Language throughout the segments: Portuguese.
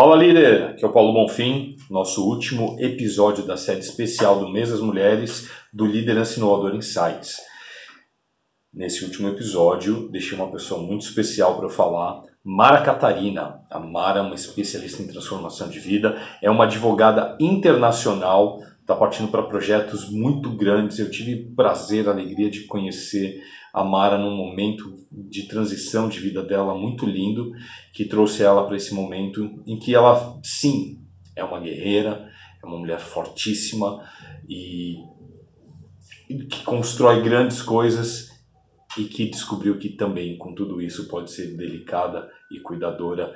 Fala líder, aqui é o Paulo Bonfim, nosso último episódio da série especial do Mês das Mulheres do Liderança Inovador Insights. Nesse último episódio, deixei uma pessoa muito especial para eu falar, Mara Catarina. A Mara é uma especialista em transformação de vida, é uma advogada internacional, está partindo para projetos muito grandes. Eu tive prazer, alegria de conhecer a Mara num momento de transição de vida dela muito lindo, que trouxe ela para esse momento em que ela, sim, é uma guerreira, é uma mulher fortíssima e que constrói grandes coisas e que descobriu que também com tudo isso pode ser delicada e cuidadora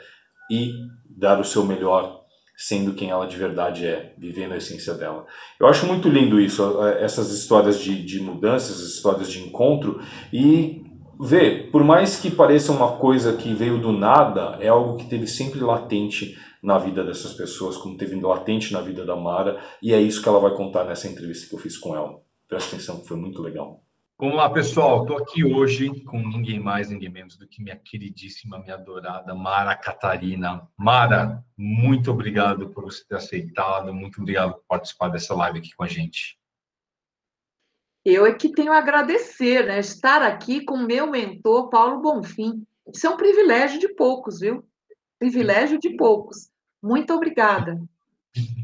e dar o seu melhor sendo quem ela de verdade é, vivendo a essência dela. Eu acho muito lindo isso, essas histórias de, de mudanças, histórias de encontro e ver, por mais que pareça uma coisa que veio do nada, é algo que teve sempre latente na vida dessas pessoas, como teve latente na vida da Mara, e é isso que ela vai contar nessa entrevista que eu fiz com ela. Presta atenção, foi muito legal. Vamos lá, pessoal. Estou aqui hoje com ninguém mais, ninguém menos do que minha queridíssima, minha adorada Mara Catarina. Mara, muito obrigado por você ter aceitado, muito obrigado por participar dessa live aqui com a gente. Eu é que tenho a agradecer, né? Estar aqui com meu mentor, Paulo Bonfim. Isso é um privilégio de poucos, viu? Privilégio de poucos. Muito obrigada.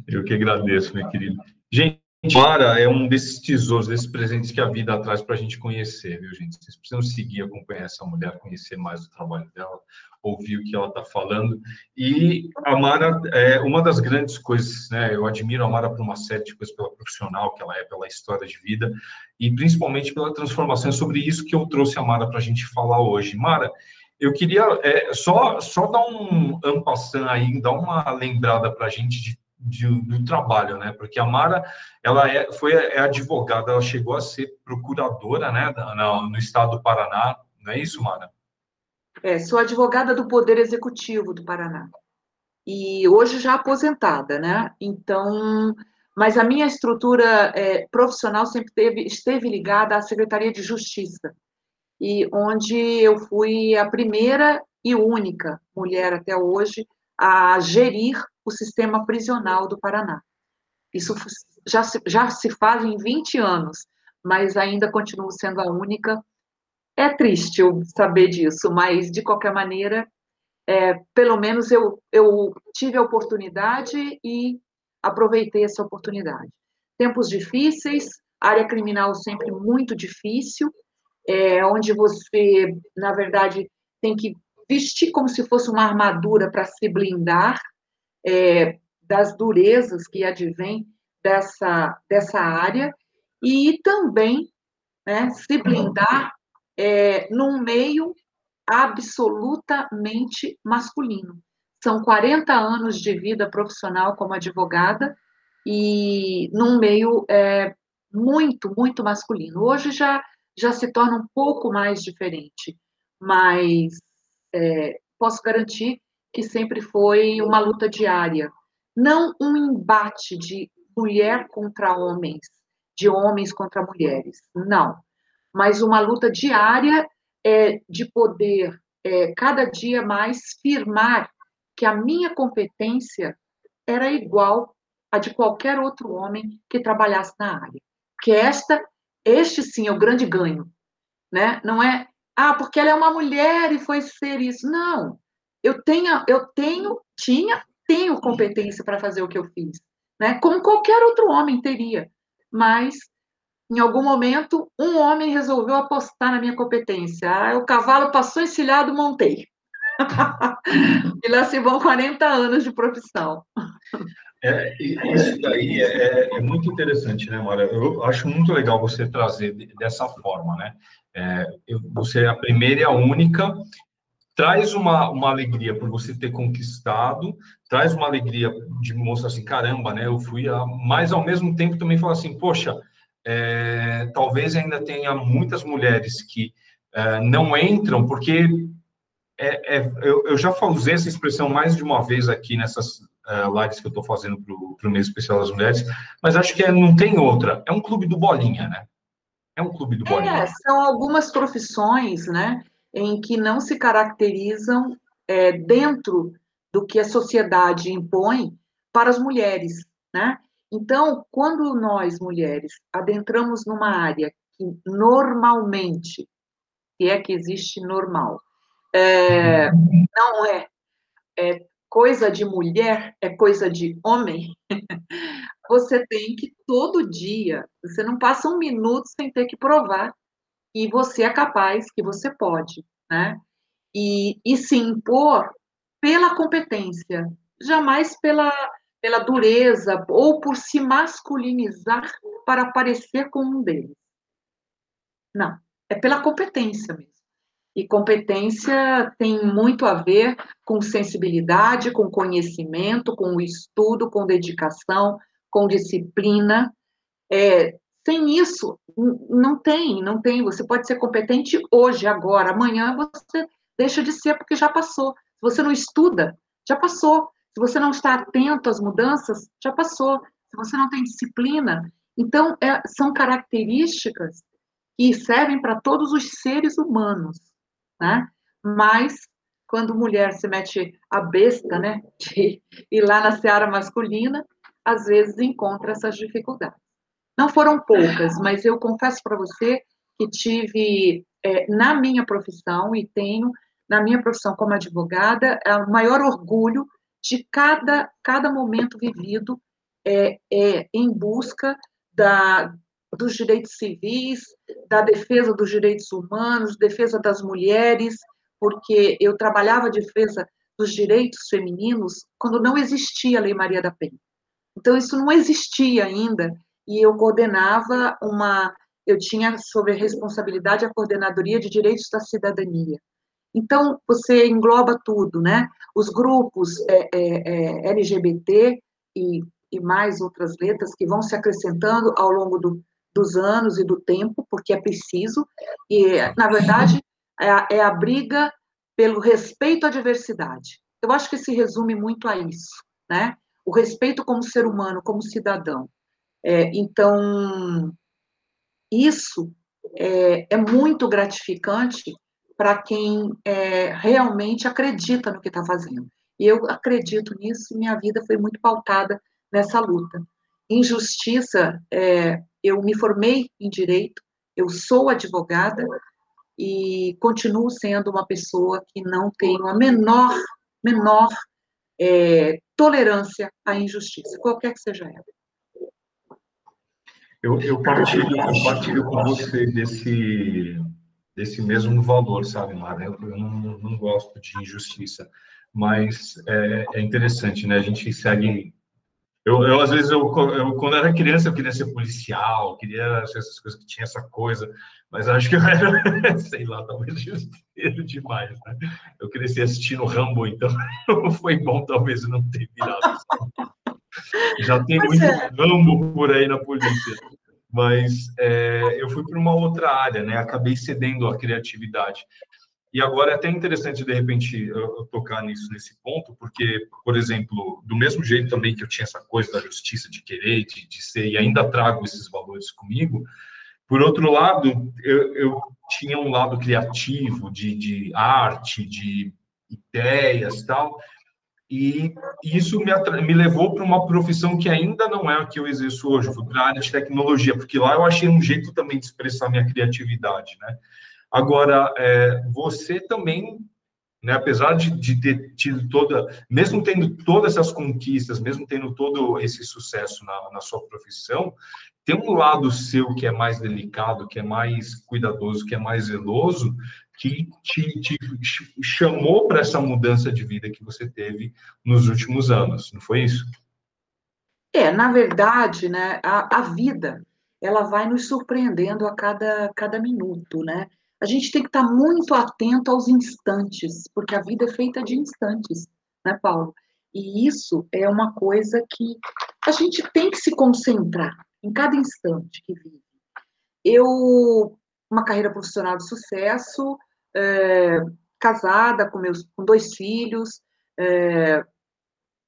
Eu que agradeço, minha querida. Gente, Mara é um desses tesouros, desses presentes que a vida traz para a gente conhecer, viu, gente? Vocês precisam seguir, acompanhar essa mulher, conhecer mais o trabalho dela, ouvir o que ela está falando. E a Mara é uma das grandes coisas, né? Eu admiro a Mara por uma série de coisas, pela profissional que ela é, pela história de vida e principalmente pela transformação. É sobre isso que eu trouxe a Mara para a gente falar hoje. Mara, eu queria é, só, só dar um ampassant aí, dar uma lembrada para a gente de de, do trabalho, né? Porque a Mara, ela é, foi é advogada, ela chegou a ser procuradora, né, no, no estado do Paraná, não é isso, Mara? É, sou advogada do Poder Executivo do Paraná. E hoje já aposentada, né? Então, mas a minha estrutura é, profissional sempre teve, esteve ligada à Secretaria de Justiça, e onde eu fui a primeira e única mulher até hoje a gerir o sistema prisional do Paraná. Isso já se, já se faz em 20 anos, mas ainda continuo sendo a única. É triste eu saber disso, mas de qualquer maneira, é, pelo menos eu, eu tive a oportunidade e aproveitei essa oportunidade. Tempos difíceis, área criminal sempre muito difícil, é, onde você, na verdade, tem que vestir como se fosse uma armadura para se blindar é, das durezas que advêm dessa, dessa área e também né, se blindar é, num meio absolutamente masculino. São 40 anos de vida profissional como advogada e num meio é, muito, muito masculino. Hoje já, já se torna um pouco mais diferente, mas é, posso garantir que sempre foi uma luta diária, não um embate de mulher contra homens, de homens contra mulheres, não, mas uma luta diária é, de poder é, cada dia mais firmar que a minha competência era igual a de qualquer outro homem que trabalhasse na área. Que esta, este sim é o grande ganho, né? Não é ah, porque ela é uma mulher e foi ser isso. Não. Eu tenho, eu tenho, tinha, tenho competência para fazer o que eu fiz, né? Como qualquer outro homem teria. Mas em algum momento um homem resolveu apostar na minha competência. Ah, o cavalo passou encilhado, montei. e lá se vão 40 anos de profissão. É, isso daí é, é, é, muito interessante, né, Mara? Eu acho muito legal você trazer dessa forma, né? É, você é a primeira e a única. Traz uma, uma alegria por você ter conquistado, traz uma alegria de mostrar assim, caramba, né? Eu fui, a, mas ao mesmo tempo também fala assim, poxa, é, talvez ainda tenha muitas mulheres que é, não entram, porque é, é, eu, eu, já usei essa expressão mais de uma vez aqui nessas uh, lives que eu estou fazendo para o mês especial das mulheres, mas acho que é, não tem outra. É um clube do bolinha, né? É um clube do é, bolinha. É, são algumas profissões, né, em que não se caracterizam é, dentro do que a sociedade impõe para as mulheres, né? Então, quando nós mulheres adentramos numa área que normalmente, se é que existe normal, é, não é, é coisa de mulher, é coisa de homem, você tem que todo dia, você não passa um minuto sem ter que provar que você é capaz, que você pode, né? E, e se impor pela competência, jamais pela, pela dureza ou por se masculinizar para parecer com um deles. Não, é pela competência mesmo. E competência tem muito a ver com sensibilidade, com conhecimento, com estudo, com dedicação, com disciplina. É, sem isso, não tem, não tem. Você pode ser competente hoje, agora, amanhã você deixa de ser porque já passou. Se você não estuda, já passou. Se você não está atento às mudanças, já passou. Se você não tem disciplina, então é, são características que servem para todos os seres humanos né? Mas quando mulher se mete a besta, né, de ir lá na seara masculina, às vezes encontra essas dificuldades. Não foram poucas, mas eu confesso para você que tive é, na minha profissão e tenho na minha profissão como advogada é o maior orgulho de cada cada momento vivido é, é em busca da, dos direitos civis, da defesa dos direitos humanos, defesa das mulheres, porque eu trabalhava a defesa dos direitos femininos quando não existia a Lei Maria da Penha. Então, isso não existia ainda, e eu coordenava uma. Eu tinha sobre responsabilidade a Coordenadoria de Direitos da Cidadania. Então, você engloba tudo, né? Os grupos é, é, é, LGBT e, e mais outras letras que vão se acrescentando ao longo do, dos anos e do tempo, porque é preciso, e, na verdade, é a, é a briga pelo respeito à diversidade. Eu acho que se resume muito a isso, né? O respeito como ser humano, como cidadão. É, então, isso é, é muito gratificante para quem é, realmente acredita no que está fazendo. E eu acredito nisso, minha vida foi muito pautada nessa luta. Injustiça é, eu me formei em direito, eu sou advogada e continuo sendo uma pessoa que não tenho a menor, menor é, tolerância à injustiça, qualquer que seja ela. Eu, eu, partilho, eu partilho com você desse, desse mesmo valor, sabe, Mara? Eu, eu não, não, gosto de injustiça, mas é, é interessante, né? A gente segue eu, eu, às vezes, eu, eu, quando era criança, eu queria ser policial, queria ser essas coisas que tinha essa coisa, mas acho que eu era, sei lá, talvez justiceiro demais, né? Eu cresci assistindo Rambo, então foi bom talvez não ter virado. Já tem mas muito é. Rambo por aí na polícia. Mas é, eu fui para uma outra área, né? Acabei cedendo à criatividade. E agora é até interessante, de repente, eu, tocar nisso, nesse ponto, porque, por exemplo, do mesmo jeito também que eu tinha essa coisa da justiça de querer, de, de ser, e ainda trago esses valores comigo, por outro lado, eu, eu tinha um lado criativo, de, de arte, de ideias tal, e isso me, me levou para uma profissão que ainda não é a que eu exerço hoje, eu para a área de tecnologia, porque lá eu achei um jeito também de expressar minha criatividade, né? Agora, é, você também, né, apesar de, de, ter tido toda, mesmo tendo todas essas conquistas, mesmo tendo todo esse sucesso na, na sua profissão, tem um lado seu que é mais delicado, que é mais cuidadoso, que é mais zeloso, que te, te chamou para essa mudança de vida que você teve nos últimos anos, não foi isso? É, na verdade, né, a, a vida, ela vai nos surpreendendo a cada, cada minuto, né? a gente tem que estar muito atento aos instantes, porque a vida é feita de instantes, né, Paulo? E isso é uma coisa que a gente tem que se concentrar em cada instante que vive. Eu, uma carreira profissional de sucesso, é, casada com meus com dois filhos, é,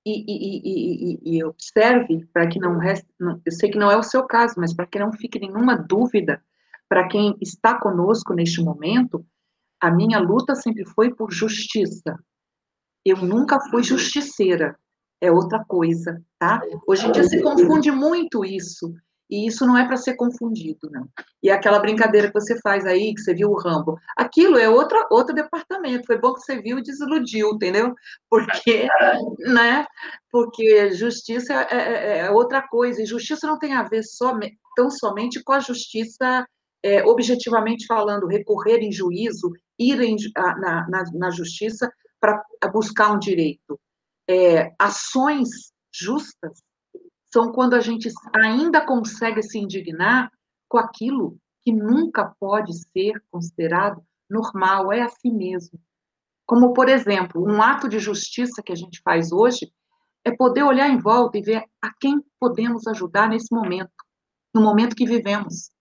e, e, e, e, observe para que não reste, não, eu sei que não é o seu caso, mas para que não fique nenhuma dúvida para quem está conosco neste momento, a minha luta sempre foi por justiça. Eu nunca fui justiceira, é outra coisa, tá? Hoje em dia se confunde muito isso, e isso não é para ser confundido, não. E aquela brincadeira que você faz aí, que você viu o Rambo, aquilo é outra, outro departamento. Foi bom que você viu e desiludiu, entendeu? Porque, né? Porque justiça é, é, é outra coisa, e justiça não tem a ver só, tão somente com a justiça é, objetivamente falando, recorrer em juízo, ir em, na, na, na, justiça para buscar um direito. É, ações justas são quando a gente ainda consegue se indignar com aquilo que nunca pode ser considerado normal, é assim mesmo. Como, por exemplo, um ato de justiça que a gente faz hoje é poder olhar em volta e ver a quem podemos ajudar nesse momento, no momento que vivemos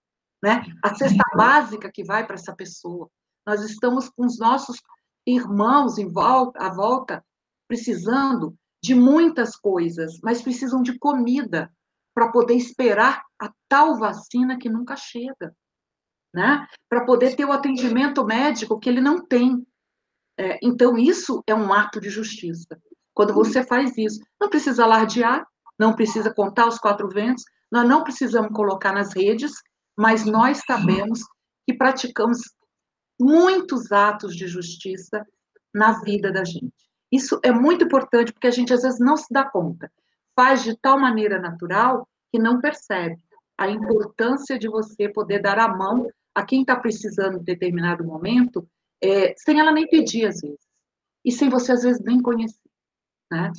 né? A cesta básica que vai para essa pessoa. Nós estamos com os nossos irmãos em volta, à volta, precisando de muitas coisas, mas precisam de comida para poder esperar a tal vacina que nunca chega, né? Para poder ter o atendimento médico que ele não tem. É, então, isso é um ato de justiça. Quando você faz isso, não precisa alardear, não precisa contar os quatro ventos, nós não precisamos colocar nas redes, mas nós sabemos que praticamos muitos atos de justiça na vida da gente. Isso é muito importante porque a gente às vezes não se dá conta. Faz de tal maneira natural que não percebe a importância de você poder dar a mão a quem está precisando em determinado momento, é, sem ela nem pedir às vezes, e sem você às vezes nem conhecer. Né?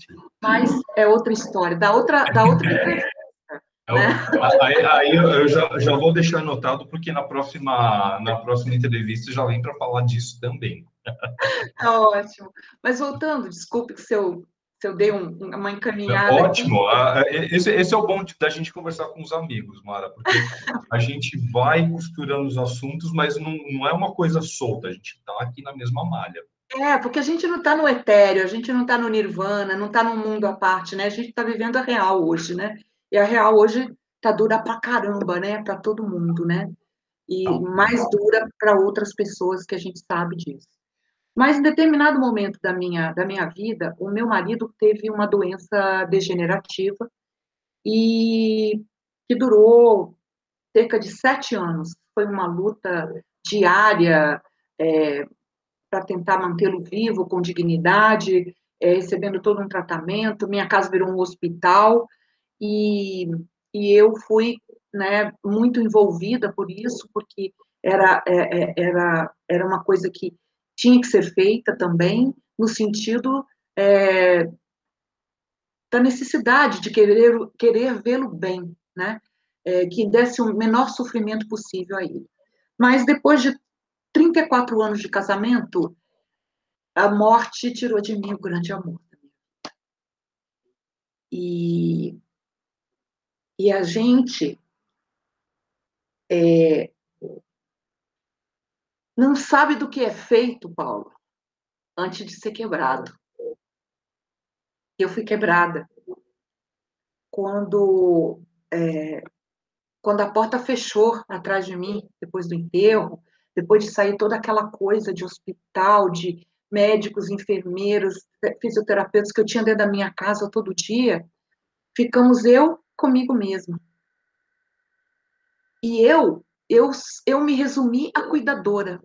Mas é outra história, da outra, da outra é né? aí, aí, eu já, já vou deixar anotado, porque na próxima, na próxima entrevista já vem para falar disso também. Tá ótimo. Mas voltando, desculpe se eu, se eu dei um, uma encaminhada. Ótimo. Aqui. Esse, esse é o bom da gente conversar com os amigos, Mara, porque a gente vai costurando os assuntos, mas não, não é uma coisa solta, a gente está aqui na mesma malha. É, porque a gente não está no etéreo, a gente não está no nirvana, não está num mundo à parte, né? A gente está vivendo a real hoje, né? E a real hoje tá dura pra caramba, né? Para todo mundo, né? E mais dura para outras pessoas que a gente sabe disso. Mas em determinado momento da minha, da minha vida, o meu marido teve uma doença degenerativa e que durou cerca de sete anos. Foi uma luta diária é, para tentar mantê-lo vivo, com dignidade, é, recebendo todo um tratamento. Minha casa virou um hospital e, e eu fui né, muito envolvida por isso, porque era, é, é, era, era uma coisa que tinha que ser feita também, no sentido é, da necessidade de querer, querer vê-lo bem, né? É, que desse o menor sofrimento possível a ele. Mas depois de 34 anos de casamento, a morte tirou de mim o grande amor. E e a gente é, não sabe do que é feito, Paulo, antes de ser quebrado. Eu fui quebrada quando é, quando a porta fechou atrás de mim depois do enterro, depois de sair toda aquela coisa de hospital, de médicos, enfermeiros, fisioterapeutas que eu tinha dentro da minha casa todo dia, ficamos eu comigo mesma. E eu, eu, eu me resumi a cuidadora.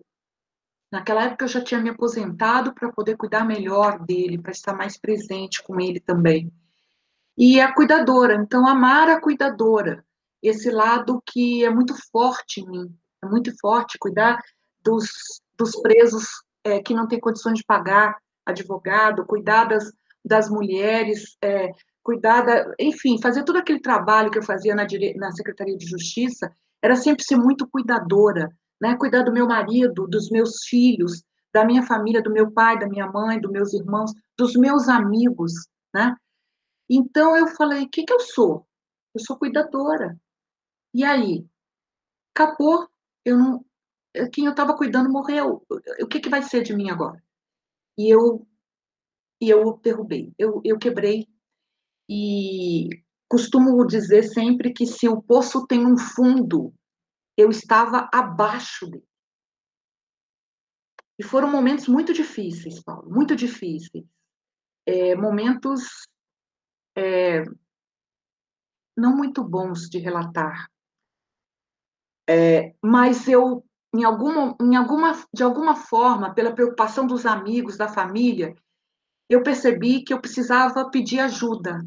Naquela época eu já tinha me aposentado para poder cuidar melhor dele, para estar mais presente com ele também. E a cuidadora, então amar a cuidadora, esse lado que é muito forte em mim, é muito forte, cuidar dos, dos presos é, que não têm condições de pagar advogado, cuidar das, das mulheres é, cuidar da, enfim, fazer todo aquele trabalho que eu fazia na, na Secretaria de Justiça, era sempre ser muito cuidadora, né? Cuidar do meu marido, dos meus filhos, da minha família, do meu pai, da minha mãe, dos meus irmãos, dos meus amigos, né? Então eu falei, o que, que eu sou? Eu sou cuidadora. E aí? Acabou. Eu não, quem eu estava cuidando morreu. O que, que vai ser de mim agora? E eu, e eu derrubei. Eu, eu quebrei e costumo dizer sempre que se o poço tem um fundo, eu estava abaixo dele. E foram momentos muito difíceis, Paulo, muito difíceis. é, momentos é, não muito bons de relatar. É, mas eu, em alguma, em alguma, de alguma forma, pela preocupação dos amigos, da família, eu percebi que eu precisava pedir ajuda,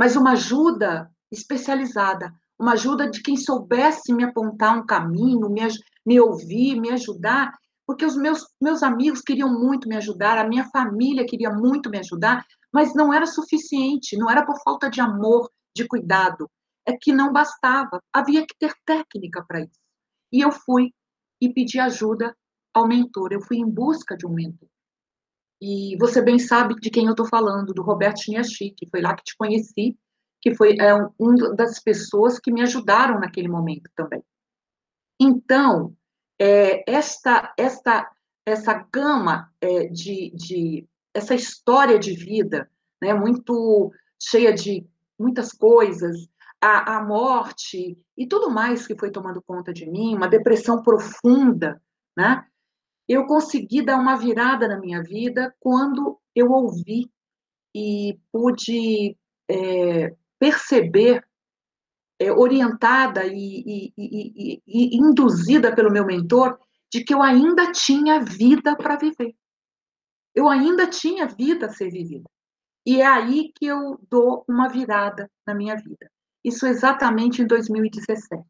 mas uma ajuda especializada, uma ajuda de quem soubesse me apontar um caminho, me, me ouvir, me ajudar, porque os meus, meus amigos queriam muito me ajudar, a minha família queria muito me ajudar, mas não era suficiente, não era por falta de amor, de cuidado, é que não bastava, havia que ter técnica para isso. E eu fui e pedi ajuda ao mentor, eu fui em busca de um mentor. E você bem sabe de quem eu estou falando, do Roberto Chiniachi, que foi lá que te conheci, que foi é, uma das pessoas que me ajudaram naquele momento também. Então, é, esta, esta, essa gama é, de, de, essa história de vida, né, muito cheia de muitas coisas, a, a morte e tudo mais que foi tomando conta de mim, uma depressão profunda, né? Eu consegui dar uma virada na minha vida quando eu ouvi e pude é, perceber, é, orientada e, e, e, e induzida pelo meu mentor, de que eu ainda tinha vida para viver. Eu ainda tinha vida a ser vivida. E é aí que eu dou uma virada na minha vida. Isso exatamente em 2017.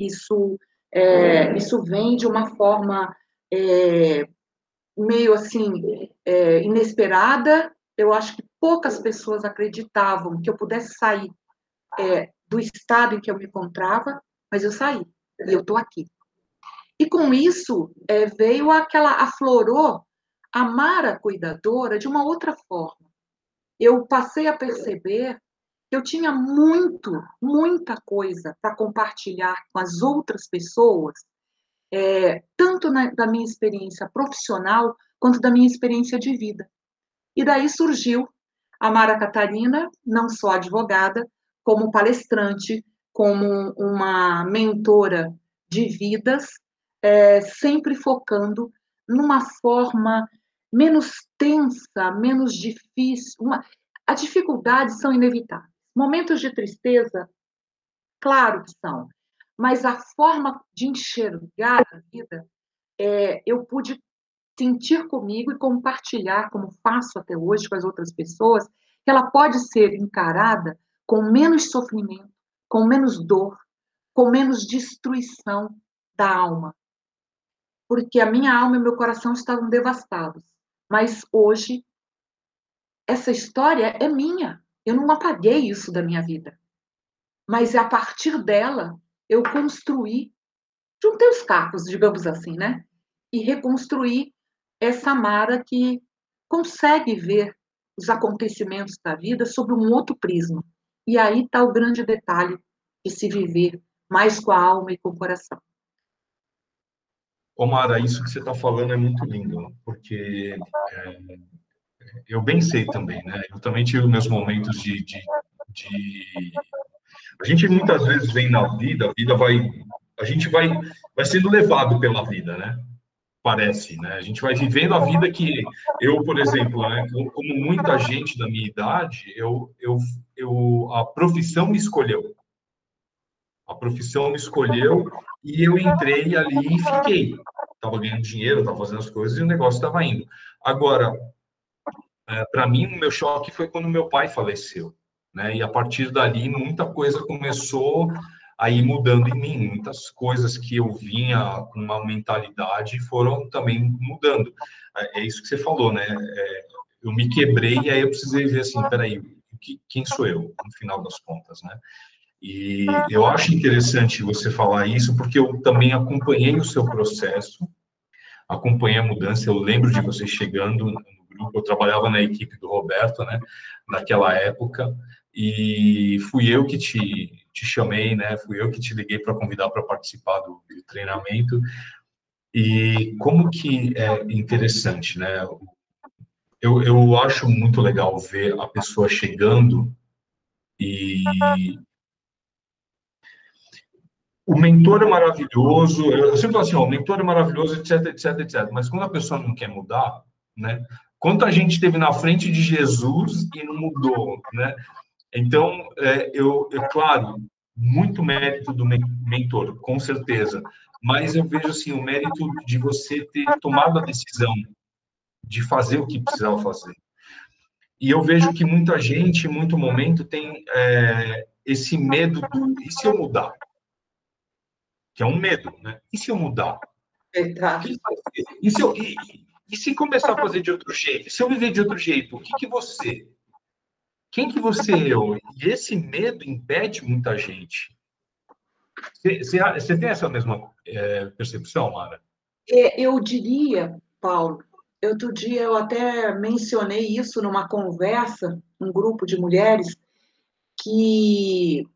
Isso, é, isso vem de uma forma é, meio assim é, inesperada. Eu acho que poucas pessoas acreditavam que eu pudesse sair é, do estado em que eu me encontrava, mas eu saí e eu estou aqui. E com isso é, veio aquela aflorou a Mara cuidadora de uma outra forma. Eu passei a perceber que eu tinha muito, muita coisa para compartilhar com as outras pessoas, é, tanto na, da minha experiência profissional quanto da minha experiência de vida. E daí surgiu a Mara Catarina, não só advogada, como palestrante, como uma mentora de vidas, é, sempre focando numa forma menos tensa, menos difícil. Uma... As dificuldades são inevitáveis. Momentos de tristeza, claro que são, mas a forma de enxergar a vida, é, eu pude sentir comigo e compartilhar, como faço até hoje com as outras pessoas, que ela pode ser encarada com menos sofrimento, com menos dor, com menos destruição da alma. Porque a minha alma e meu coração estavam devastados. Mas hoje, essa história é minha. Eu não apaguei isso da minha vida. Mas a partir dela, eu construí, juntei os cacos, digamos assim, né? E reconstruí essa Mara que consegue ver os acontecimentos da vida sob um outro prisma. E aí está o grande detalhe de se viver mais com a alma e com o coração. Omara, isso que você está falando é muito lindo, porque é, eu bem sei também, né? Eu também tive meus momentos de, de, de, A gente muitas vezes vem na vida, a vida vai... A gente vai, vai sendo levado pela vida, né? parece, né? A gente vai vivendo a vida que eu, por exemplo, né, como muita gente da minha idade, eu, eu, eu, a profissão me escolheu. A profissão me escolheu e eu entrei ali e fiquei. Estava ganhando dinheiro, estava fazendo as coisas e o negócio estava indo. Agora, é, para mim, o meu choque foi quando meu pai faleceu. Né? E a partir dali, muita coisa começou aí mudando em mim. Muitas coisas que eu vinha com uma mentalidade foram também mudando. É, é isso que você falou, né? É, eu me quebrei e aí eu precisei ver assim, peraí, quem sou eu, no final das contas, né? E eu acho interessante você falar isso, porque eu também acompanhei o seu processo, acompanhei a mudança, eu lembro de você chegando no grupo, eu trabalhava na equipe do Roberto, né, naquela época, e fui eu que te, te chamei, né? Fui eu que te liguei para convidar para participar do, do, treinamento. E como que é interessante, né? Eu, eu acho muito legal ver a pessoa chegando e o mentor é maravilhoso. Eu sempre falo assim, ó, o mentor é maravilhoso, etc, etc, etc. Mas quando a pessoa não quer mudar, né? Quanta gente esteve na frente de Jesus e não mudou, né? Então, é, eu, eu, claro, muito mérito do mentor, com certeza, mas eu vejo assim o mérito de você ter tomado a decisão de fazer o que precisava fazer. E eu vejo que muita gente, em muito momento, tem é, esse medo do e se eu mudar? Que é um medo, né? E se eu mudar? Verdade. E se, eu, e, e se começar a fazer de outro jeito? Se eu viver de outro jeito, o que, que você? Quem que você é? E esse medo impede muita gente. Você, tem essa mesma é, percepção, Mara? É, eu diria, Paulo, outro dia eu até mencionei isso numa conversa, um grupo de mulheres, que,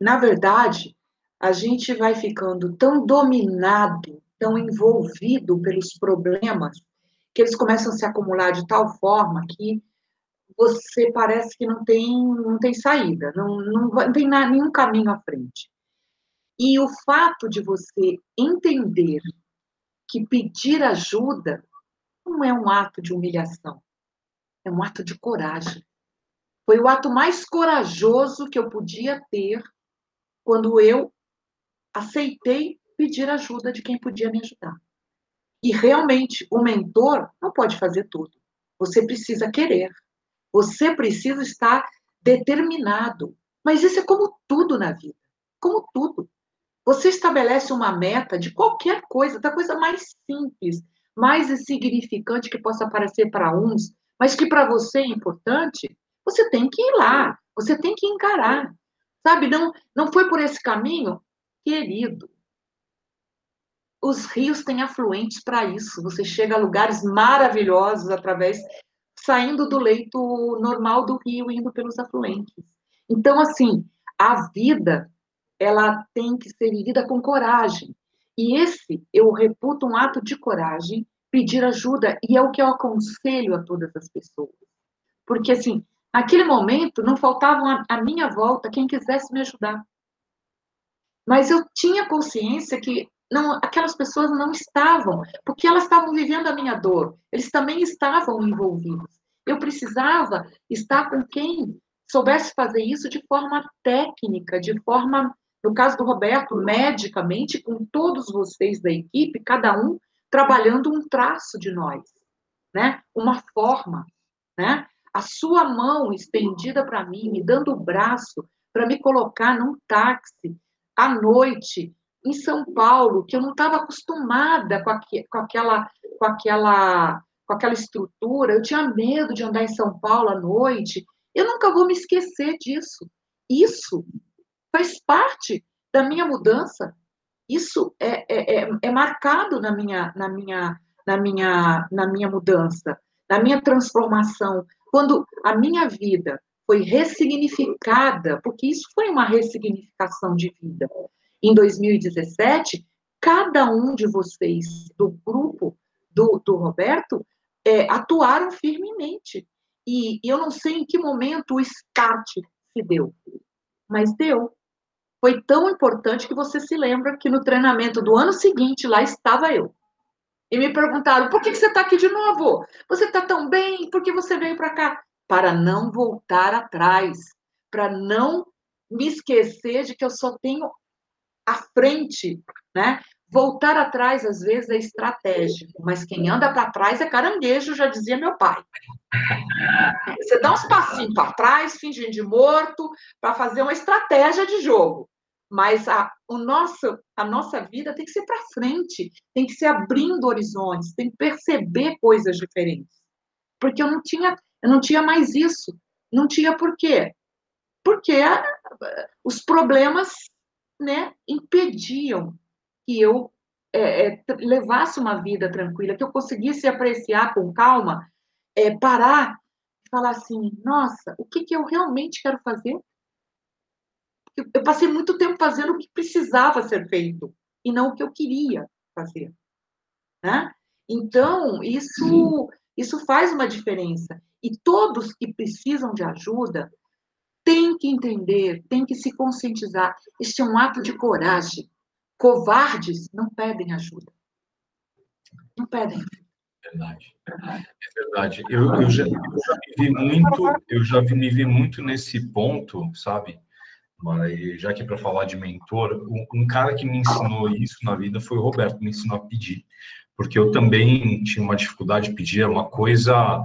na verdade, a gente vai ficando tão dominado, tão envolvido pelos problemas, que eles começam a se acumular de tal forma que você parece que não tem, não tem saída, não, não, não tem nenhum caminho à frente. E o fato de você entender que pedir ajuda não é um ato de humilhação, é um ato de coragem. Foi o ato mais corajoso que eu podia ter quando eu aceitei pedir ajuda de quem podia me ajudar. E realmente, o mentor não pode fazer tudo. Você precisa querer. Você precisa estar determinado. Mas isso é como tudo na vida. Como tudo. Você estabelece uma meta de qualquer coisa, da coisa mais simples, mais insignificante que possa parecer para uns, mas que para você é importante, você tem que ir lá, você tem que encarar. Sabe, não, não foi por esse caminho? Querido, os rios têm afluentes para isso. Você chega a lugares maravilhosos através saindo do leito normal do rio indo pelos afluentes. Então, assim, a vida ela tem que ser vivida com coragem. E esse eu reputo um ato de coragem, pedir ajuda, e é o que eu aconselho a todas as pessoas. Porque, assim, naquele momento não faltava à minha volta quem quisesse me ajudar. Mas eu tinha consciência que não, aquelas pessoas não estavam, porque elas estavam vivendo a minha dor, eles também estavam envolvidos. Eu precisava estar com quem soubesse fazer isso de forma técnica, de forma no caso do Roberto, medicamente, com todos vocês da equipe, cada um trabalhando um traço de nós, né? Uma forma, né? A sua mão estendida para mim, me dando o braço para me colocar num táxi à noite em São Paulo, que eu não estava acostumada com, com, aquela, com aquela com aquela estrutura, eu tinha medo de andar em São Paulo à noite. Eu nunca vou me esquecer disso. Isso faz parte da minha mudança. Isso é, é, é, é marcado na minha, na, minha, na, minha, na minha mudança, na minha transformação. Quando a minha vida foi ressignificada, porque isso foi uma ressignificação de vida. Em 2017, cada um de vocês do grupo do, do Roberto é, atuaram firmemente. E, e eu não sei em que momento o start se deu, mas deu foi tão importante que você se lembra que no treinamento do ano seguinte lá estava eu. E me perguntaram: por que você está aqui de novo? Você está tão bem? Por que você veio para cá? Para não voltar atrás, para não me esquecer de que eu só tenho a frente, né? Voltar atrás, às vezes, é estratégico, mas quem anda para trás é caranguejo, já dizia meu pai. Você dá uns passinhos para trás, fingindo de morto, para fazer uma estratégia de jogo. Mas a, o nosso, a nossa vida tem que ser para frente, tem que ser abrindo horizontes, tem que perceber coisas diferentes. Porque eu não tinha, eu não tinha mais isso. Não tinha por quê? Porque a, os problemas né, impediam que eu é, é, levasse uma vida tranquila, que eu conseguisse apreciar com calma, é, parar e falar assim: nossa, o que, que eu realmente quero fazer? eu passei muito tempo fazendo o que precisava ser feito e não o que eu queria fazer, né? Então isso isso faz uma diferença e todos que precisam de ajuda têm que entender, têm que se conscientizar. Este é um ato de coragem. Covardes não pedem ajuda. Não pedem. Verdade. É verdade. Eu, eu, já, eu já me vi muito, eu já me vi muito nesse ponto, sabe? Mas já que é para falar de mentor, um, um, cara que me ensinou isso na vida foi o Roberto, me ensinou a pedir, porque eu também tinha uma dificuldade de pedir, é uma coisa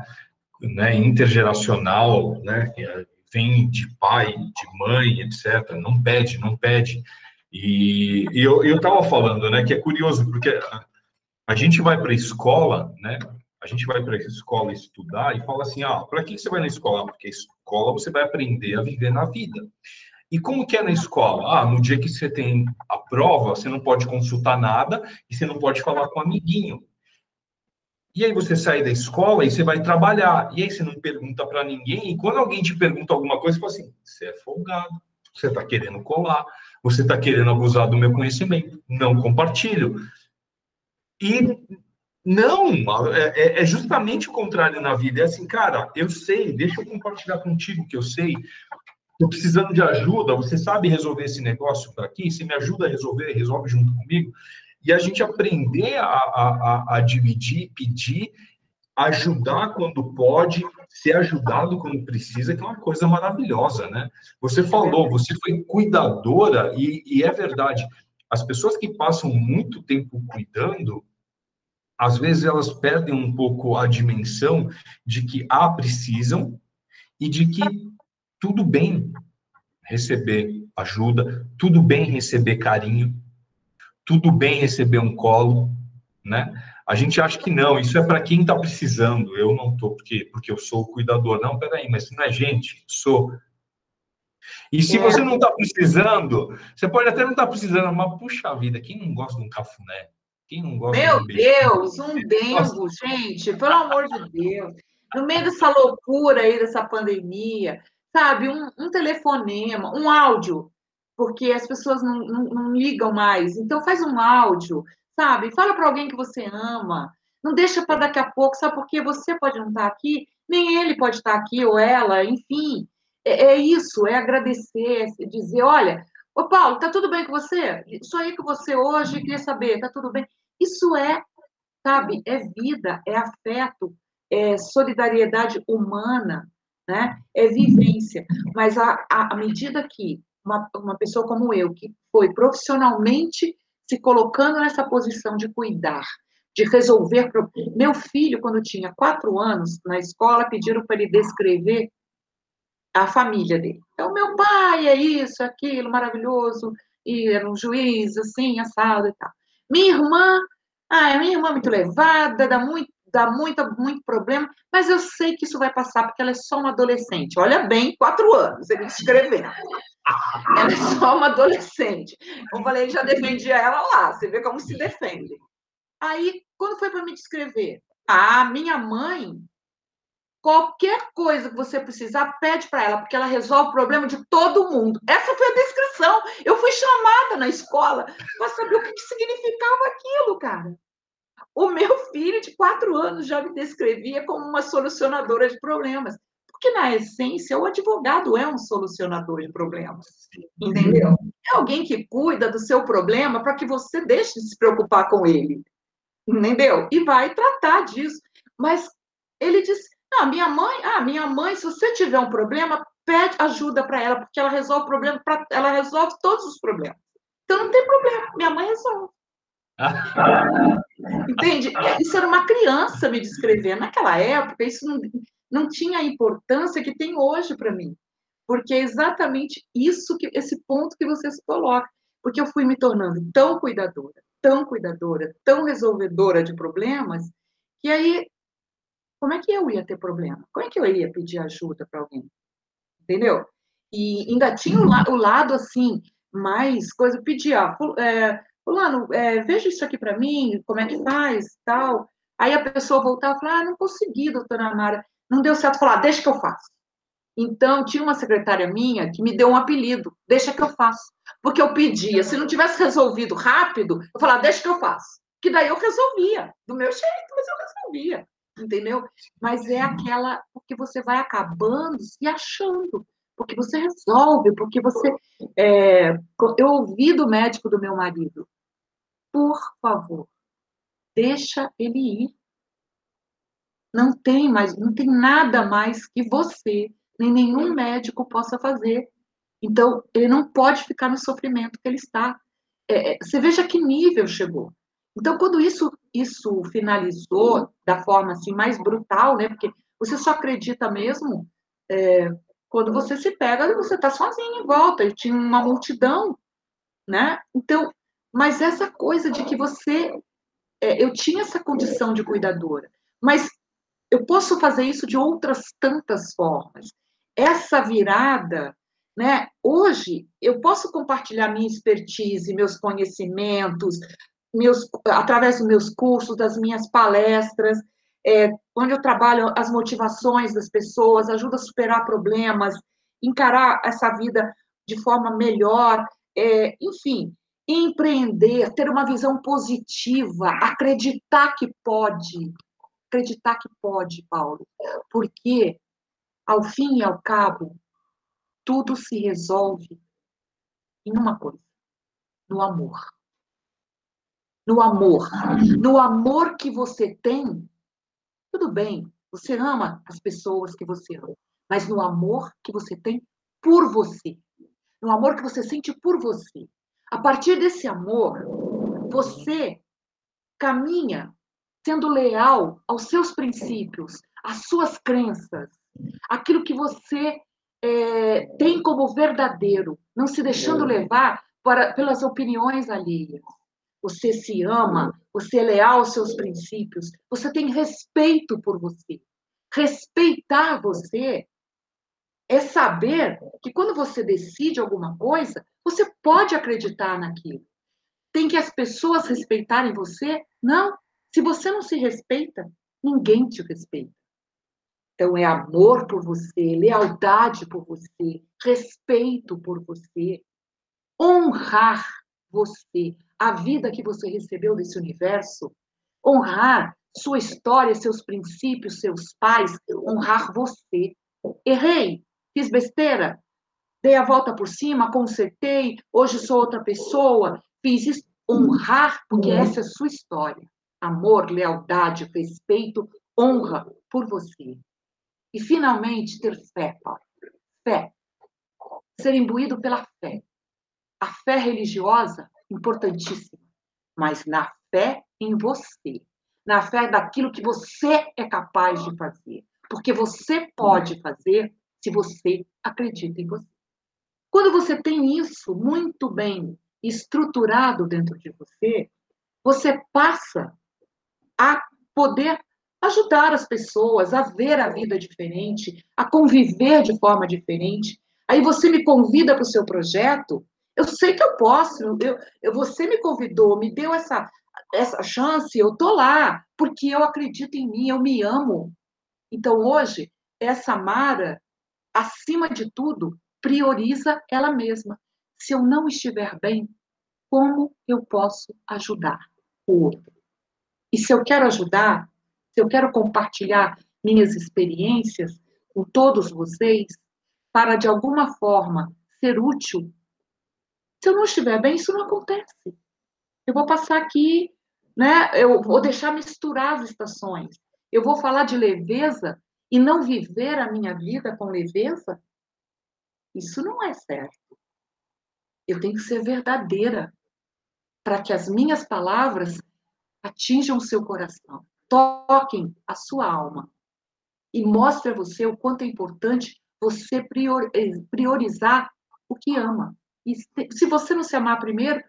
né, intergeracional, né? Vem de pai, de mãe, etc. Não pede, não pede. E, e eu estava falando, né, que é curioso, porque a gente vai para a escola, né? A gente vai para a escola estudar e fala assim, ah, para que você vai na escola? Porque a escola você vai aprender a viver na vida. E como que é na escola? Ah, no dia que você tem a prova, você não pode consultar nada e você não pode falar com o amiguinho. E aí você sai da escola e você vai trabalhar. E aí você não pergunta para ninguém. E quando alguém te pergunta alguma coisa, você fala assim: você é folgado, você está querendo colar, você está querendo abusar do meu conhecimento. Não compartilho. E não, é, é, é, justamente o contrário na vida. É assim, cara, eu sei, deixa eu compartilhar contigo que eu sei. Estou precisando de ajuda, você sabe resolver esse negócio para aqui? Você me ajuda a resolver, resolve junto comigo. E a gente aprender a, a, a, a dividir, pedir, ajudar quando pode, ser ajudado quando precisa, que é uma coisa maravilhosa, né? Você falou, você foi cuidadora, e, e é verdade. As pessoas que passam muito tempo cuidando, às vezes elas perdem um pouco a dimensão de que a precisam e de que tudo bem receber ajuda, tudo bem receber carinho, tudo bem receber um colo, né? A gente acha que não, isso é para quem está precisando. Eu não estou porque porque eu sou o cuidador. Não, peraí, mas não é gente, sou. E se é. você não está precisando, você pode até não estar tá precisando, mas puxa vida, quem não gosta de um cafuné? Quem não gosta Meu de um Deus, um dengo, gente, pelo amor de Deus. No meio dessa loucura aí, dessa pandemia, sabe, um, um telefonema, um áudio, porque as pessoas não, não, não ligam mais. Então, faz um áudio, sabe? Fala para alguém que você ama. Não deixa para daqui a pouco, sabe? Porque você pode não estar tá aqui, nem ele pode estar tá aqui, ou ela, enfim. É, é isso, é agradecer, é dizer, olha, ô Paulo, tá tudo bem com você? Sou aí com você hoje, queria saber, tá tudo bem? Isso é, sabe, é vida, é afeto, é solidariedade humana, né? É vivência. Mas à medida que uma, uma pessoa como eu, que foi profissionalmente se colocando nessa posição de cuidar, de resolver. Meu filho, quando tinha quatro anos, na escola, pediram para ele descrever a família dele. Então, meu pai é isso, aquilo, maravilhoso, e era um juiz, assim, assado e tal. Minha irmã, ah, minha irmã é muito levada, dá muito, dá muito, muito problema, mas eu sei que isso vai passar, porque ela é só uma adolescente. Olha bem, quatro anos, ele escrevendo. Ela é só uma adolescente. Eu falei, já defendia ela lá, você vê como se defende. Aí, quando foi para me descrever, a minha mãe, qualquer coisa que você precisar, pede para ela, porque ela resolve o problema de todo mundo. Essa foi a descrição. Eu fui chamada na escola para saber o que, que significava aquilo, cara. O meu filho de quatro anos já me descrevia como uma solucionadora de problemas. Porque, na essência, o advogado é um solucionador de problemas. Entendeu? É alguém que cuida do seu problema para que você deixe de se preocupar com ele. Entendeu? E vai tratar disso. Mas ele diz: não, minha mãe, ah, minha mãe, se você tiver um problema, pede ajuda para ela, porque ela resolve o problema, pra, ela resolve todos os problemas. Então não tem problema, minha mãe resolve. Entende? Isso era uma criança me descrevendo. Naquela época, isso não, não tinha a importância que tem hoje para mim. Porque é exatamente isso, que esse ponto que você se coloca. Porque eu fui me tornando tão cuidadora, tão cuidadora, tão resolvedora de problemas, que aí, como é que eu ia ter problema? Como é que eu ia pedir ajuda para alguém? Entendeu? E ainda tinha o, la o lado, assim, mais coisa, pedir, ó, é, fulano, é, veja isso aqui para mim, como é que faz, tal. Aí a pessoa voltava e falava, ah, não consegui, doutora Amara. Não deu certo, falar, ah, deixa que eu faço. Então, tinha uma secretária minha que me deu um apelido, deixa que eu faço. Porque eu pedia, se não tivesse resolvido rápido, eu falava, deixa que eu faço. Que daí eu resolvia, do meu jeito, mas eu resolvia, entendeu? Mas é aquela, porque você vai acabando se achando, porque você resolve, porque você. É... eu ouvi do médico do meu marido, por favor, deixa ele ir. Não tem mais, não tem nada mais que você, nem nenhum médico possa fazer. Então, ele não pode ficar no sofrimento que ele está. É, é você veja que nível chegou. Então, quando isso, isso finalizou da forma assim mais brutal, né? Porque você só acredita mesmo é, quando você se pega e você está sozinho em volta. Eu tinha uma multidão, né? Então, mas essa coisa de que você, é, eu tinha essa condição de cuidadora, mas eu posso fazer isso de outras tantas formas. Essa virada, né? Hoje eu posso compartilhar minha expertise, meus conhecimentos, meus, através dos meus cursos, das minhas palestras, é, onde eu trabalho as motivações das pessoas, ajuda a superar problemas, encarar essa vida de forma melhor, é, enfim, empreender, ter uma visão positiva, acreditar que pode, acreditar que pode, Paulo, porque ao fim e ao cabo tudo se resolve em uma coisa, no amor no amor. No amor que você tem, tudo bem, você ama as pessoas que você ama, mas no amor que você tem por você. No amor que você sente por você. A partir desse amor, você caminha sendo leal aos seus princípios, às suas crenças, aquilo que você é, tem como verdadeiro, não se deixando levar para, pelas opiniões alheias você se ama, você é leal aos seus princípios, você tem respeito por você. Respeitar você é saber que quando você decide alguma coisa, você pode acreditar naquilo. Tem que as pessoas respeitarem você? Não. Se você não se respeita, ninguém te respeita. Então, é amor por você, lealdade por você, respeito por você, honrar você, a vida que você recebeu desse universo, honrar sua história, seus princípios, seus pais, honrar você. Errei, fiz besteira, dei a volta por cima, consertei, hoje sou outra pessoa, fiz isso. Honrar, porque essa é a sua história. Amor, lealdade, respeito, honra por você. E, finalmente, ter fé, Paulo. Fé. Ser imbuído pela fé. A fé religiosa importantíssima, mas na fé em você, na fé daquilo que você é capaz de fazer, porque você pode fazer se você acredita em você. Quando você tem isso muito bem estruturado dentro de você, você passa a poder ajudar as pessoas a ver a vida diferente, a conviver de forma diferente. Aí você me convida para o seu projeto eu sei que eu posso, eu, eu, você me convidou, me deu essa, essa chance, eu tô lá, porque eu acredito em mim, eu me amo. Então, hoje, essa Mara, acima de tudo, prioriza ela mesma. Se eu não estiver bem, como eu posso ajudar o outro? E se eu quero ajudar, se eu quero compartilhar minhas experiências com todos vocês, para de alguma forma ser útil se eu não estiver bem, isso não acontece. Eu vou passar aqui, né? Eu vou deixar misturar as estações. Eu vou falar de leveza e não viver a minha vida com leveza? Isso não é certo. Eu tenho que ser verdadeira para que as minhas palavras atinjam o seu coração, toquem a sua alma e mostre a você o quanto é importante você eh, priorizar o que ama. E se você não se amar primeiro,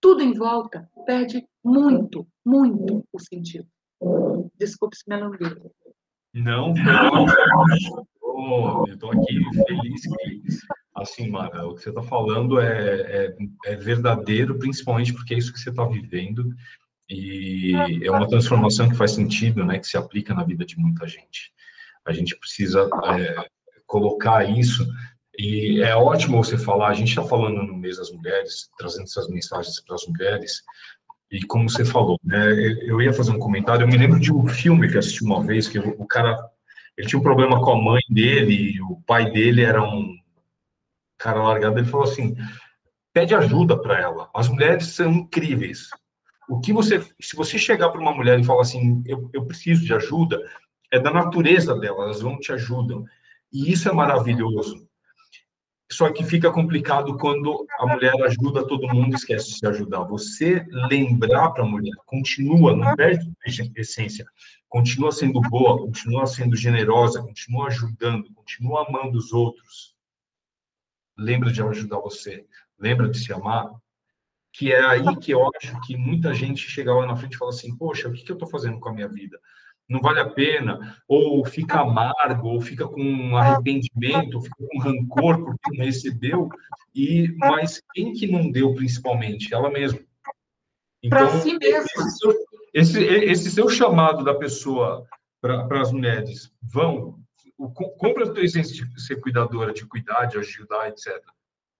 tudo em volta perde muito, muito o sentido. Desculpe se me alonguei. Não, não. Oh, eu estou aqui feliz que, assim, Mara, o que você está falando é, é, é, verdadeiro, principalmente porque é isso que você está vivendo e é uma transformação que faz sentido, né, que se aplica na vida de muita gente. A gente precisa é, colocar isso. E é ótimo você falar, a gente está falando no mês das mulheres, trazendo essas mensagens para as mulheres, e como você falou, né, eu ia fazer um comentário, eu me lembro de um filme que assisti uma vez, que o cara, ele tinha um problema com a mãe dele, o pai dele era um cara largado, ele falou assim, pede ajuda para ela, as mulheres são incríveis, o que você, se você chegar para uma mulher e falar assim, eu, eu preciso de ajuda, é da natureza delas, elas vão te ajudam. E isso é maravilhoso. Só que fica complicado quando a mulher ajuda todo mundo esquece de se ajudar. Você lembrar para a mulher, continua, não perde a essência, continua sendo boa, continua sendo generosa, continua ajudando, continua amando os outros. Lembra de ajudar você, lembra de se amar, que é aí que eu acho que muita gente chega lá na frente e fala assim, poxa, o que, que eu estou fazendo com a minha vida? não vale a pena, ou fica amargo, ou fica com arrependimento, ou fica com rancor porque não recebeu, e mas quem que não deu principalmente? Ela mesma. Então, si esse, seu, esse, esse seu chamado da pessoa para as mulheres, vão, compra a tua essência de ser cuidadora, de cuidar, de ajudar, etc.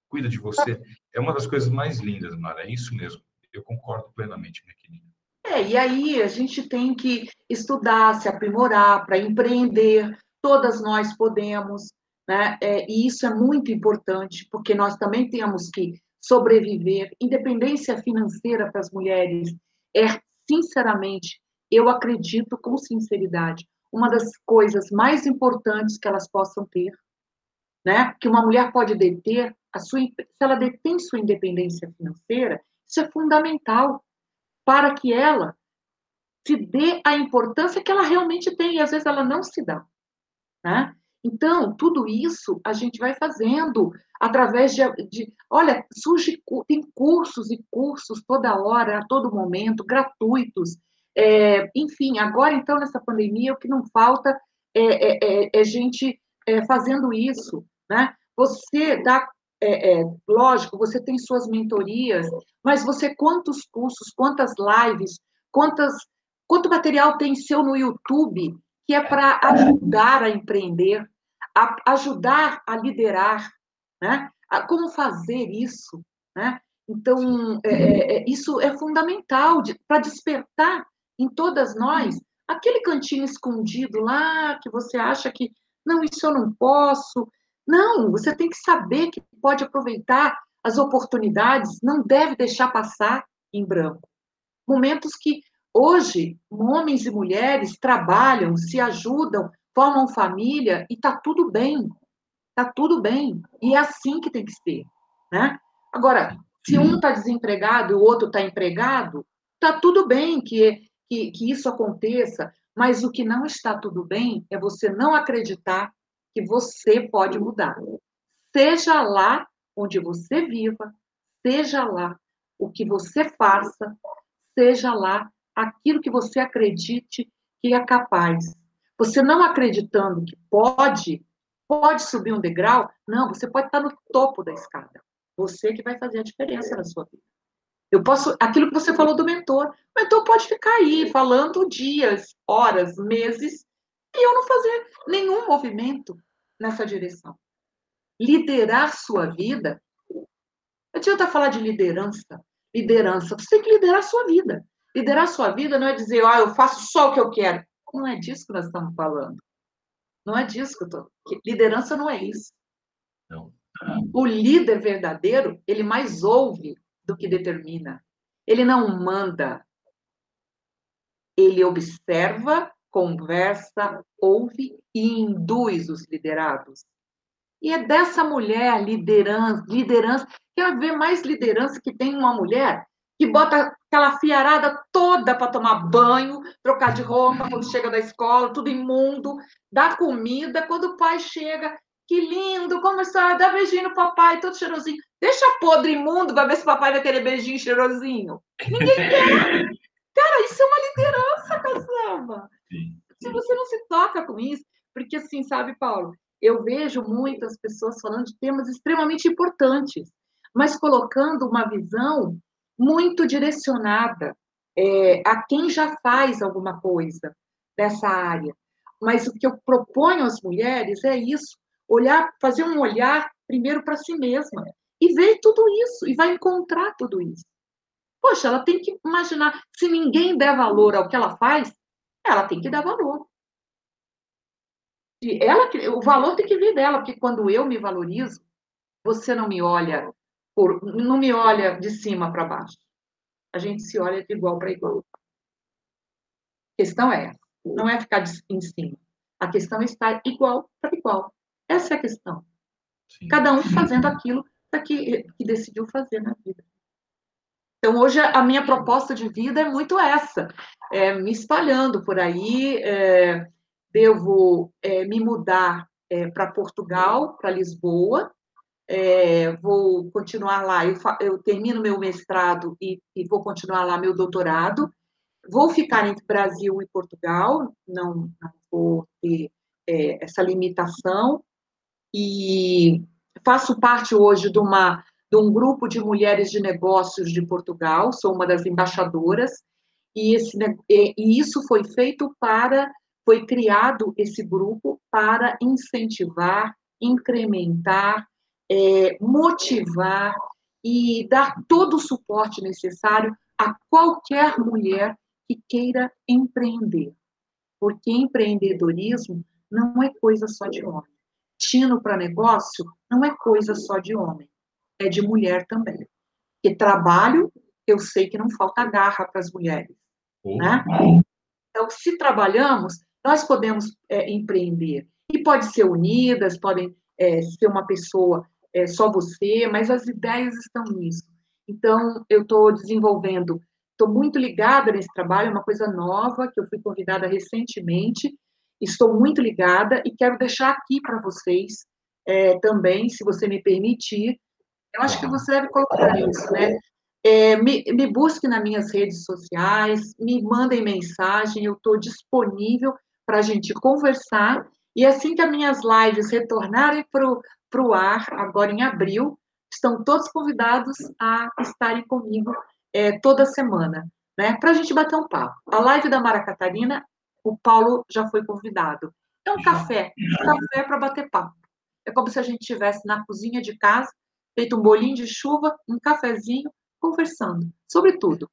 Cuida de você. É uma das coisas mais lindas, Mara, é isso mesmo. Eu concordo plenamente, minha querida. É, e aí a gente tem que estudar, se aprimorar para empreender. Todas nós podemos, né? É, e isso é muito importante, porque nós também temos que sobreviver. Independência financeira para as mulheres é, sinceramente, eu acredito com sinceridade, uma das coisas mais importantes que elas possam ter, né? Que uma mulher pode deter sua, se ela detém sua independência financeira, isso é fundamental para que ela se dê a importância que ela realmente tem, e às vezes ela não se dá. Né? Então, tudo isso a gente vai fazendo através de, de, olha, surge, tem cursos e cursos toda hora, a todo momento, gratuitos. É, enfim, agora então nessa pandemia o que não falta é, é, é, é gente é, fazendo isso, né? Você dá é, é, lógico, você tem suas mentorias, mas você quantos cursos, quantas lives, quantas, quanto material tem seu no YouTube que é para ajudar a empreender, a ajudar a liderar, né? A, como fazer isso, né? Então, é, é, é isso é fundamental de, para despertar em todas nós aquele cantinho escondido lá que você acha que não, isso eu não posso, não, você tem que saber que pode aproveitar as oportunidades, não deve deixar passar em branco. Momentos que hoje homens e mulheres trabalham, se ajudam, formam família e tá tudo bem. Tá tudo bem. E é assim que tem que ser, né? Agora, se um está desempregado e o outro está empregado, tá tudo bem que, que, que isso aconteça, mas o que não está tudo bem é você não acreditar que você pode mudar. Seja lá onde você viva, seja lá o que você faça, seja lá aquilo que você acredite que é capaz. Você não acreditando que pode, pode subir um degrau, não, você pode estar no topo da escada. Você que vai fazer a diferença na sua vida. Eu posso, aquilo que você falou do mentor, o mentor pode ficar aí falando dias, horas, meses, e eu não fazer nenhum movimento nessa direção. Liderar sua vida. Não adianta falar de liderança. Liderança. Você tem que liderar a sua vida. Liderar a sua vida não é dizer, ah, eu faço só o que eu quero. Não é disso que nós estamos falando. Não é disso que eu estou. Liderança não é isso. Não. O líder verdadeiro, ele mais ouve do que determina. Ele não manda. Ele observa conversa, ouve e induz os liderados. E é dessa mulher, liderança, liderança, quer ver mais liderança que tem uma mulher que bota aquela fiarada toda para tomar banho, trocar de roupa quando chega da escola, tudo imundo, dá comida, quando o pai chega, que lindo, como está, dá beijinho no papai, todo cheirosinho. Deixa podre imundo para ver se o papai vai querer beijinho cheirosinho. Ninguém quer. Cara, isso é uma liderança, caçamba. Se você não se toca com isso, porque assim, sabe, Paulo, eu vejo muitas pessoas falando de temas extremamente importantes, mas colocando uma visão muito direcionada é, a quem já faz alguma coisa dessa área. Mas o que eu proponho às mulheres é isso: olhar, fazer um olhar primeiro para si mesma e ver tudo isso e vai encontrar tudo isso. Poxa, ela tem que imaginar, se ninguém der valor ao que ela faz, ela tem que dar valor. E ela, o valor tem que vir dela, porque quando eu me valorizo, você não me olha por, não me olha de cima para baixo. A gente se olha de igual para igual. A questão é, não é ficar de, em cima, A questão é estar igual para igual. Essa é a questão. Sim. Cada um fazendo aquilo que, que decidiu fazer na vida. Então, hoje, a minha proposta de vida é muito essa, é, me espalhando por aí, é, devo é, me mudar é, para Portugal, para Lisboa, é, vou continuar lá, eu, eu, termino meu mestrado e, e, vou continuar lá meu doutorado, vou ficar entre Brasil e Portugal, não, não vou ter é, essa limitação, e faço parte hoje de, uma, de um grupo de mulheres de negócios de Portugal, sou uma das embaixadoras, e, esse, e isso foi feito para, foi criado esse grupo para incentivar, incrementar, é, motivar e dar todo o suporte necessário a qualquer mulher que queira empreender. Porque empreendedorismo não é coisa só de homem tino para negócio não é coisa só de homem, é de mulher também. E trabalho, eu sei que não falta garra para as mulheres. Né? Então, se trabalhamos, nós podemos é, empreender. E pode ser unidas, podem é, ser uma pessoa é, só você, mas as ideias estão nisso. Então, eu estou desenvolvendo, estou muito ligada nesse trabalho, é uma coisa nova que eu fui convidada recentemente, Estou muito ligada e quero deixar aqui para vocês é, também, se você me permitir. Eu acho que você deve colocar isso, né? É, me, me busque nas minhas redes sociais, me mandem mensagem, eu estou disponível para a gente conversar. E assim que as minhas lives retornarem para o ar, agora em abril, estão todos convidados a estarem comigo é, toda semana, né? Para a gente bater um papo. A live da Mara Catarina o Paulo já foi convidado. É um café, um café para bater papo. É como se a gente estivesse na cozinha de casa, feito um bolinho de chuva, um cafezinho, conversando sobre tudo.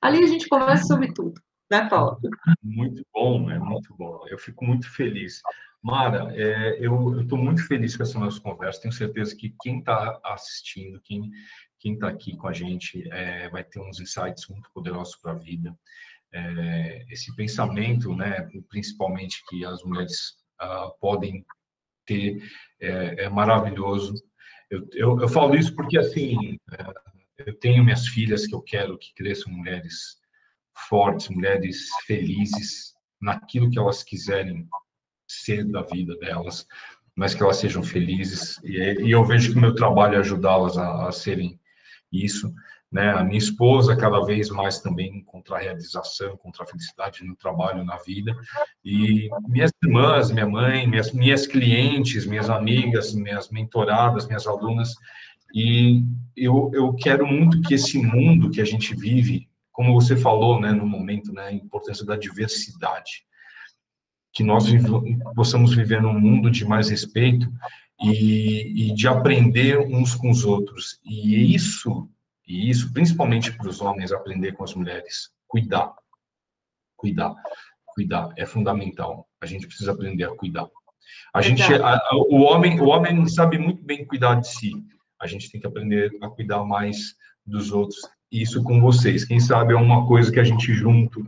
Ali a gente conversa sobre tudo, né, Paulo? Muito bom, é muito bom. Eu fico muito feliz. Mara, é, eu estou muito feliz com essa nossa conversa. Tenho certeza que quem está assistindo, quem está aqui com a gente, é, vai ter uns insights muito poderosos para a vida é, esse pensamento, né, principalmente que as mulheres ah, podem ter, é, é maravilhoso. Eu, eu, eu, falo isso porque, assim, é, eu tenho minhas filhas que eu quero que cresçam mulheres fortes, mulheres felizes naquilo que elas quiserem ser da vida delas, mas que elas sejam felizes. E, eu vejo que o meu trabalho é ajudá-las a, a serem isso né? A minha esposa cada vez mais também encontrar realização, encontrar felicidade no trabalho, na vida. E minhas irmãs, minha mãe, minhas minhas clientes, minhas amigas, minhas mentoradas, minhas alunas. E eu, eu quero muito que esse mundo que a gente vive, como você falou, né, no momento, né, a importância da diversidade, que nós possamos viver num mundo de mais respeito e, e de aprender uns com os outros. E isso e isso, principalmente para os homens, aprender com as mulheres. Cuidar. Cuidar. Cuidar. É fundamental. A gente precisa aprender a cuidar. A gente, a, a, o homem, o homem sabe muito bem cuidar de si. A gente tem que aprender a cuidar mais dos outros. Isso com vocês. Quem sabe é uma coisa que a gente junto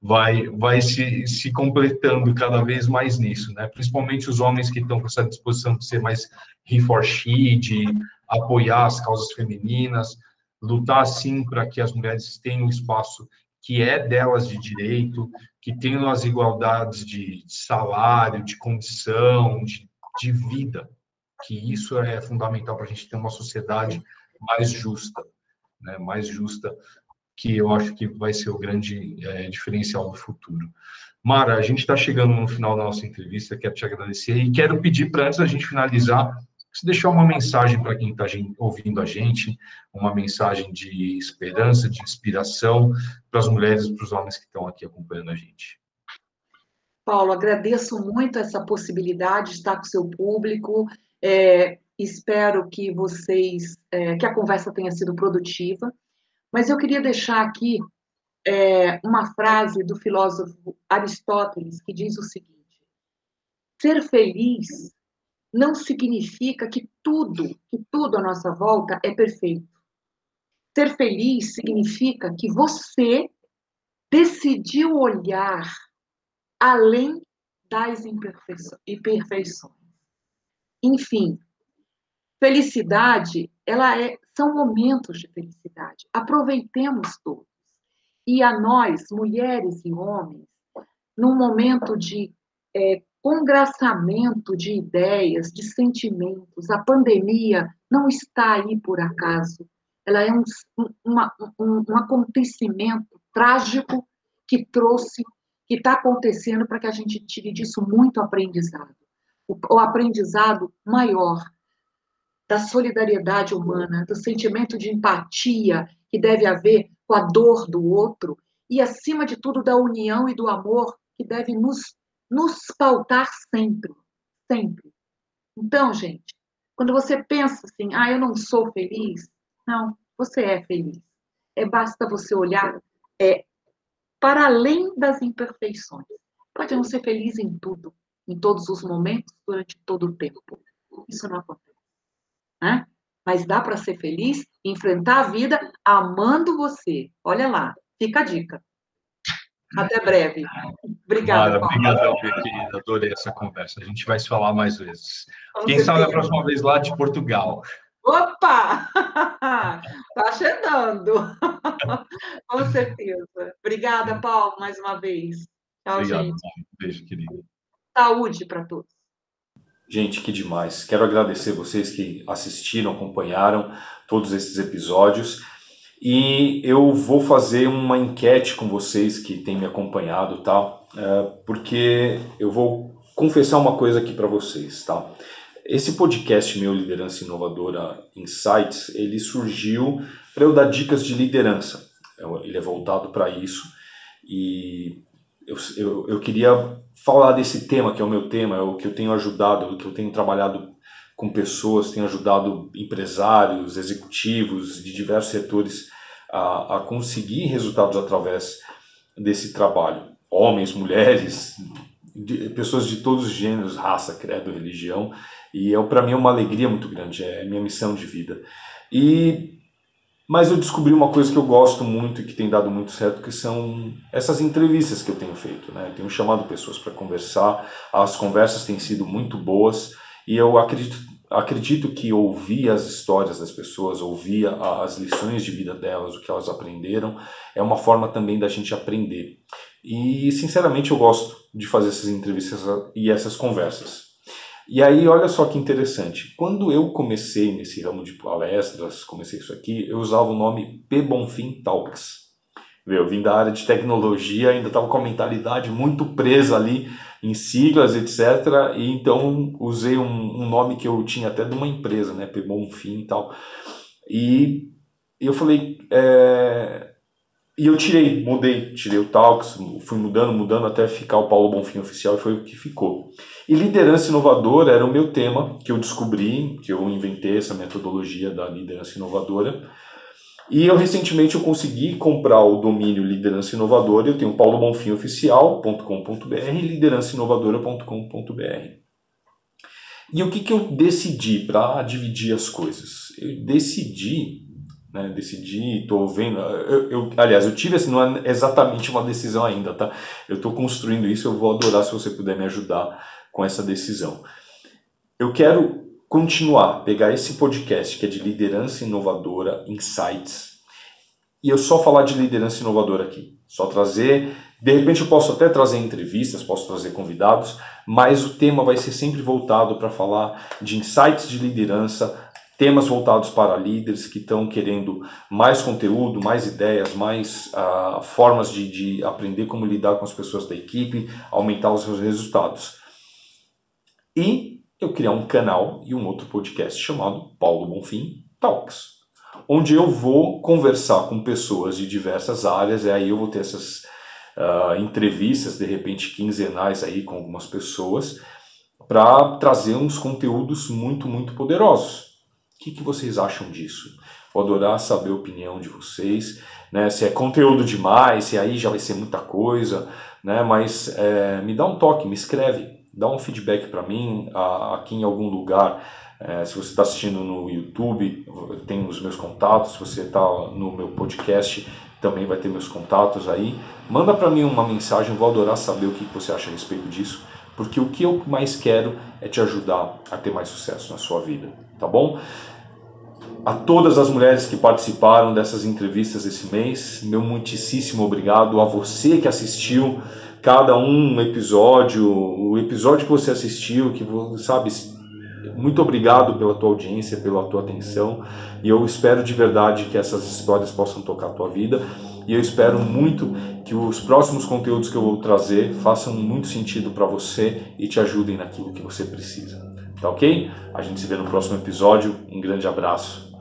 vai vai se, se completando cada vez mais nisso, né? Principalmente os homens que estão com essa disposição de ser mais he for she, de apoiar as causas femininas, lutar sim para que as mulheres tenham o espaço que é delas de direito, que tenham as igualdades de, salário, de condição, de, de vida, que isso é fundamental para a gente ter uma sociedade mais justa, né? mais justa, que eu acho que vai ser o grande é, diferencial do futuro. Mara, a gente está chegando no final da nossa entrevista, quero te agradecer e quero pedir para, antes da gente finalizar, se deixar uma mensagem para quem está ouvindo a gente, uma mensagem de esperança, de inspiração para as mulheres e para os homens que estão aqui acompanhando a gente. Paulo, agradeço muito essa possibilidade de estar com o seu público. É, espero que vocês, é, que a conversa tenha sido produtiva. Mas eu queria deixar aqui é, uma frase do filósofo Aristóteles que diz o seguinte: ser feliz não significa que tudo, que tudo à nossa volta é perfeito. Ser feliz significa que você decidiu olhar além das imperfeições. Enfim, felicidade, ela é, são momentos de felicidade. Aproveitemos todos. E a nós, mulheres e homens, num momento de é, congraçamento de ideias, de sentimentos, a pandemia não está aí por acaso. Ela é um, uma, um, um acontecimento trágico que trouxe, que está acontecendo para que a gente tire disso muito aprendizado. O, o aprendizado maior da solidariedade humana, do sentimento de empatia que deve haver com a dor do outro e, acima de tudo, da união e do amor que deve nos, nos pautar sempre, sempre. Então, gente, quando você pensa assim, ah, eu não sou feliz, não, você é feliz. É basta você olhar é, para além das imperfeições. Pode não ser feliz em tudo, em todos os momentos, durante todo o tempo. Isso não acontece. Né? Mas dá para ser feliz enfrentar a vida amando você. Olha lá, fica a dica. Até breve. Obrigada. Obrigadão, minha querida. Adorei essa conversa. A gente vai se falar mais vezes. Com Quem certeza. sabe a próxima vez lá de Portugal. Opa! Tá chegando. Com certeza. Obrigada, Paulo, mais uma vez. Tchau, Obrigado, gente. Beijo, querido. Saúde para todos. Gente, que demais. Quero agradecer vocês que assistiram, acompanharam todos esses episódios. E eu vou fazer uma enquete com vocês que têm me acompanhado, tá? É, porque eu vou confessar uma coisa aqui para vocês, tá? Esse podcast meu Liderança Inovadora Insights, ele surgiu para eu dar dicas de liderança. Ele é voltado para isso e eu, eu, eu, queria falar desse tema que é o meu tema, é o que eu tenho ajudado, o que eu tenho trabalhado com pessoas, tenho ajudado empresários, executivos de diversos setores a, a conseguir resultados através desse trabalho. Homens, mulheres, de, pessoas de todos os gêneros, raça, credo, religião, e é para mim é uma alegria muito grande, é minha missão de vida. E mas eu descobri uma coisa que eu gosto muito e que tem dado muito certo, que são essas entrevistas que eu tenho feito, né? Eu tenho chamado pessoas para conversar, as conversas têm sido muito boas e eu acredito acredito que ouvir as histórias das pessoas, ouvir as lições de vida delas, o que elas aprenderam, é uma forma também da gente aprender. E sinceramente eu gosto de fazer essas entrevistas e essas conversas. E aí, olha só que interessante. Quando eu comecei nesse ramo de palestras, comecei isso aqui, eu usava o nome P. Bonfim Talks. Eu vim da área de tecnologia, ainda estava com a mentalidade muito presa ali em siglas, etc. E então usei um, um nome que eu tinha até de uma empresa, né? P. Bonfim e tal. E eu falei, é, e eu tirei, mudei, tirei o Talks, fui mudando, mudando até ficar o Paulo Bonfim oficial e foi o que ficou. E liderança inovadora era o meu tema que eu descobri, que eu inventei essa metodologia da liderança inovadora. E eu recentemente eu consegui comprar o domínio liderança inovadora, eu tenho paulobonfimoficial.com.br e liderançainovadora.com.br. E o que, que eu decidi para dividir as coisas? Eu decidi né, decidi, estou vendo. Eu, eu, aliás, eu tive assim, não é exatamente uma decisão ainda, tá? Eu estou construindo isso, eu vou adorar se você puder me ajudar com essa decisão. Eu quero continuar, pegar esse podcast que é de liderança inovadora, insights, e eu só falar de liderança inovadora aqui. Só trazer, de repente eu posso até trazer entrevistas, posso trazer convidados, mas o tema vai ser sempre voltado para falar de insights de liderança, temas voltados para líderes que estão querendo mais conteúdo, mais ideias, mais uh, formas de, de aprender como lidar com as pessoas da equipe, aumentar os seus resultados. E eu criar um canal e um outro podcast chamado Paulo Bonfim Talks, onde eu vou conversar com pessoas de diversas áreas, e aí eu vou ter essas uh, entrevistas, de repente quinzenais aí com algumas pessoas, para trazer uns conteúdos muito, muito poderosos. O que, que vocês acham disso? Vou adorar saber a opinião de vocês, né? Se é conteúdo demais, se aí já vai ser muita coisa, né? Mas é, me dá um toque, me escreve, dá um feedback para mim aqui em algum lugar. É, se você está assistindo no YouTube, tem os meus contatos. Se você está no meu podcast, também vai ter meus contatos aí. Manda para mim uma mensagem, vou adorar saber o que você acha a respeito disso porque o que eu mais quero é te ajudar a ter mais sucesso na sua vida, tá bom? A todas as mulheres que participaram dessas entrevistas esse mês, meu muitíssimo obrigado. A você que assistiu cada um episódio, o episódio que você assistiu, que sabe, muito obrigado pela tua audiência, pela tua atenção. E eu espero de verdade que essas histórias possam tocar a tua vida. E eu espero muito que os próximos conteúdos que eu vou trazer façam muito sentido para você e te ajudem naquilo que você precisa. Tá ok? A gente se vê no próximo episódio. Um grande abraço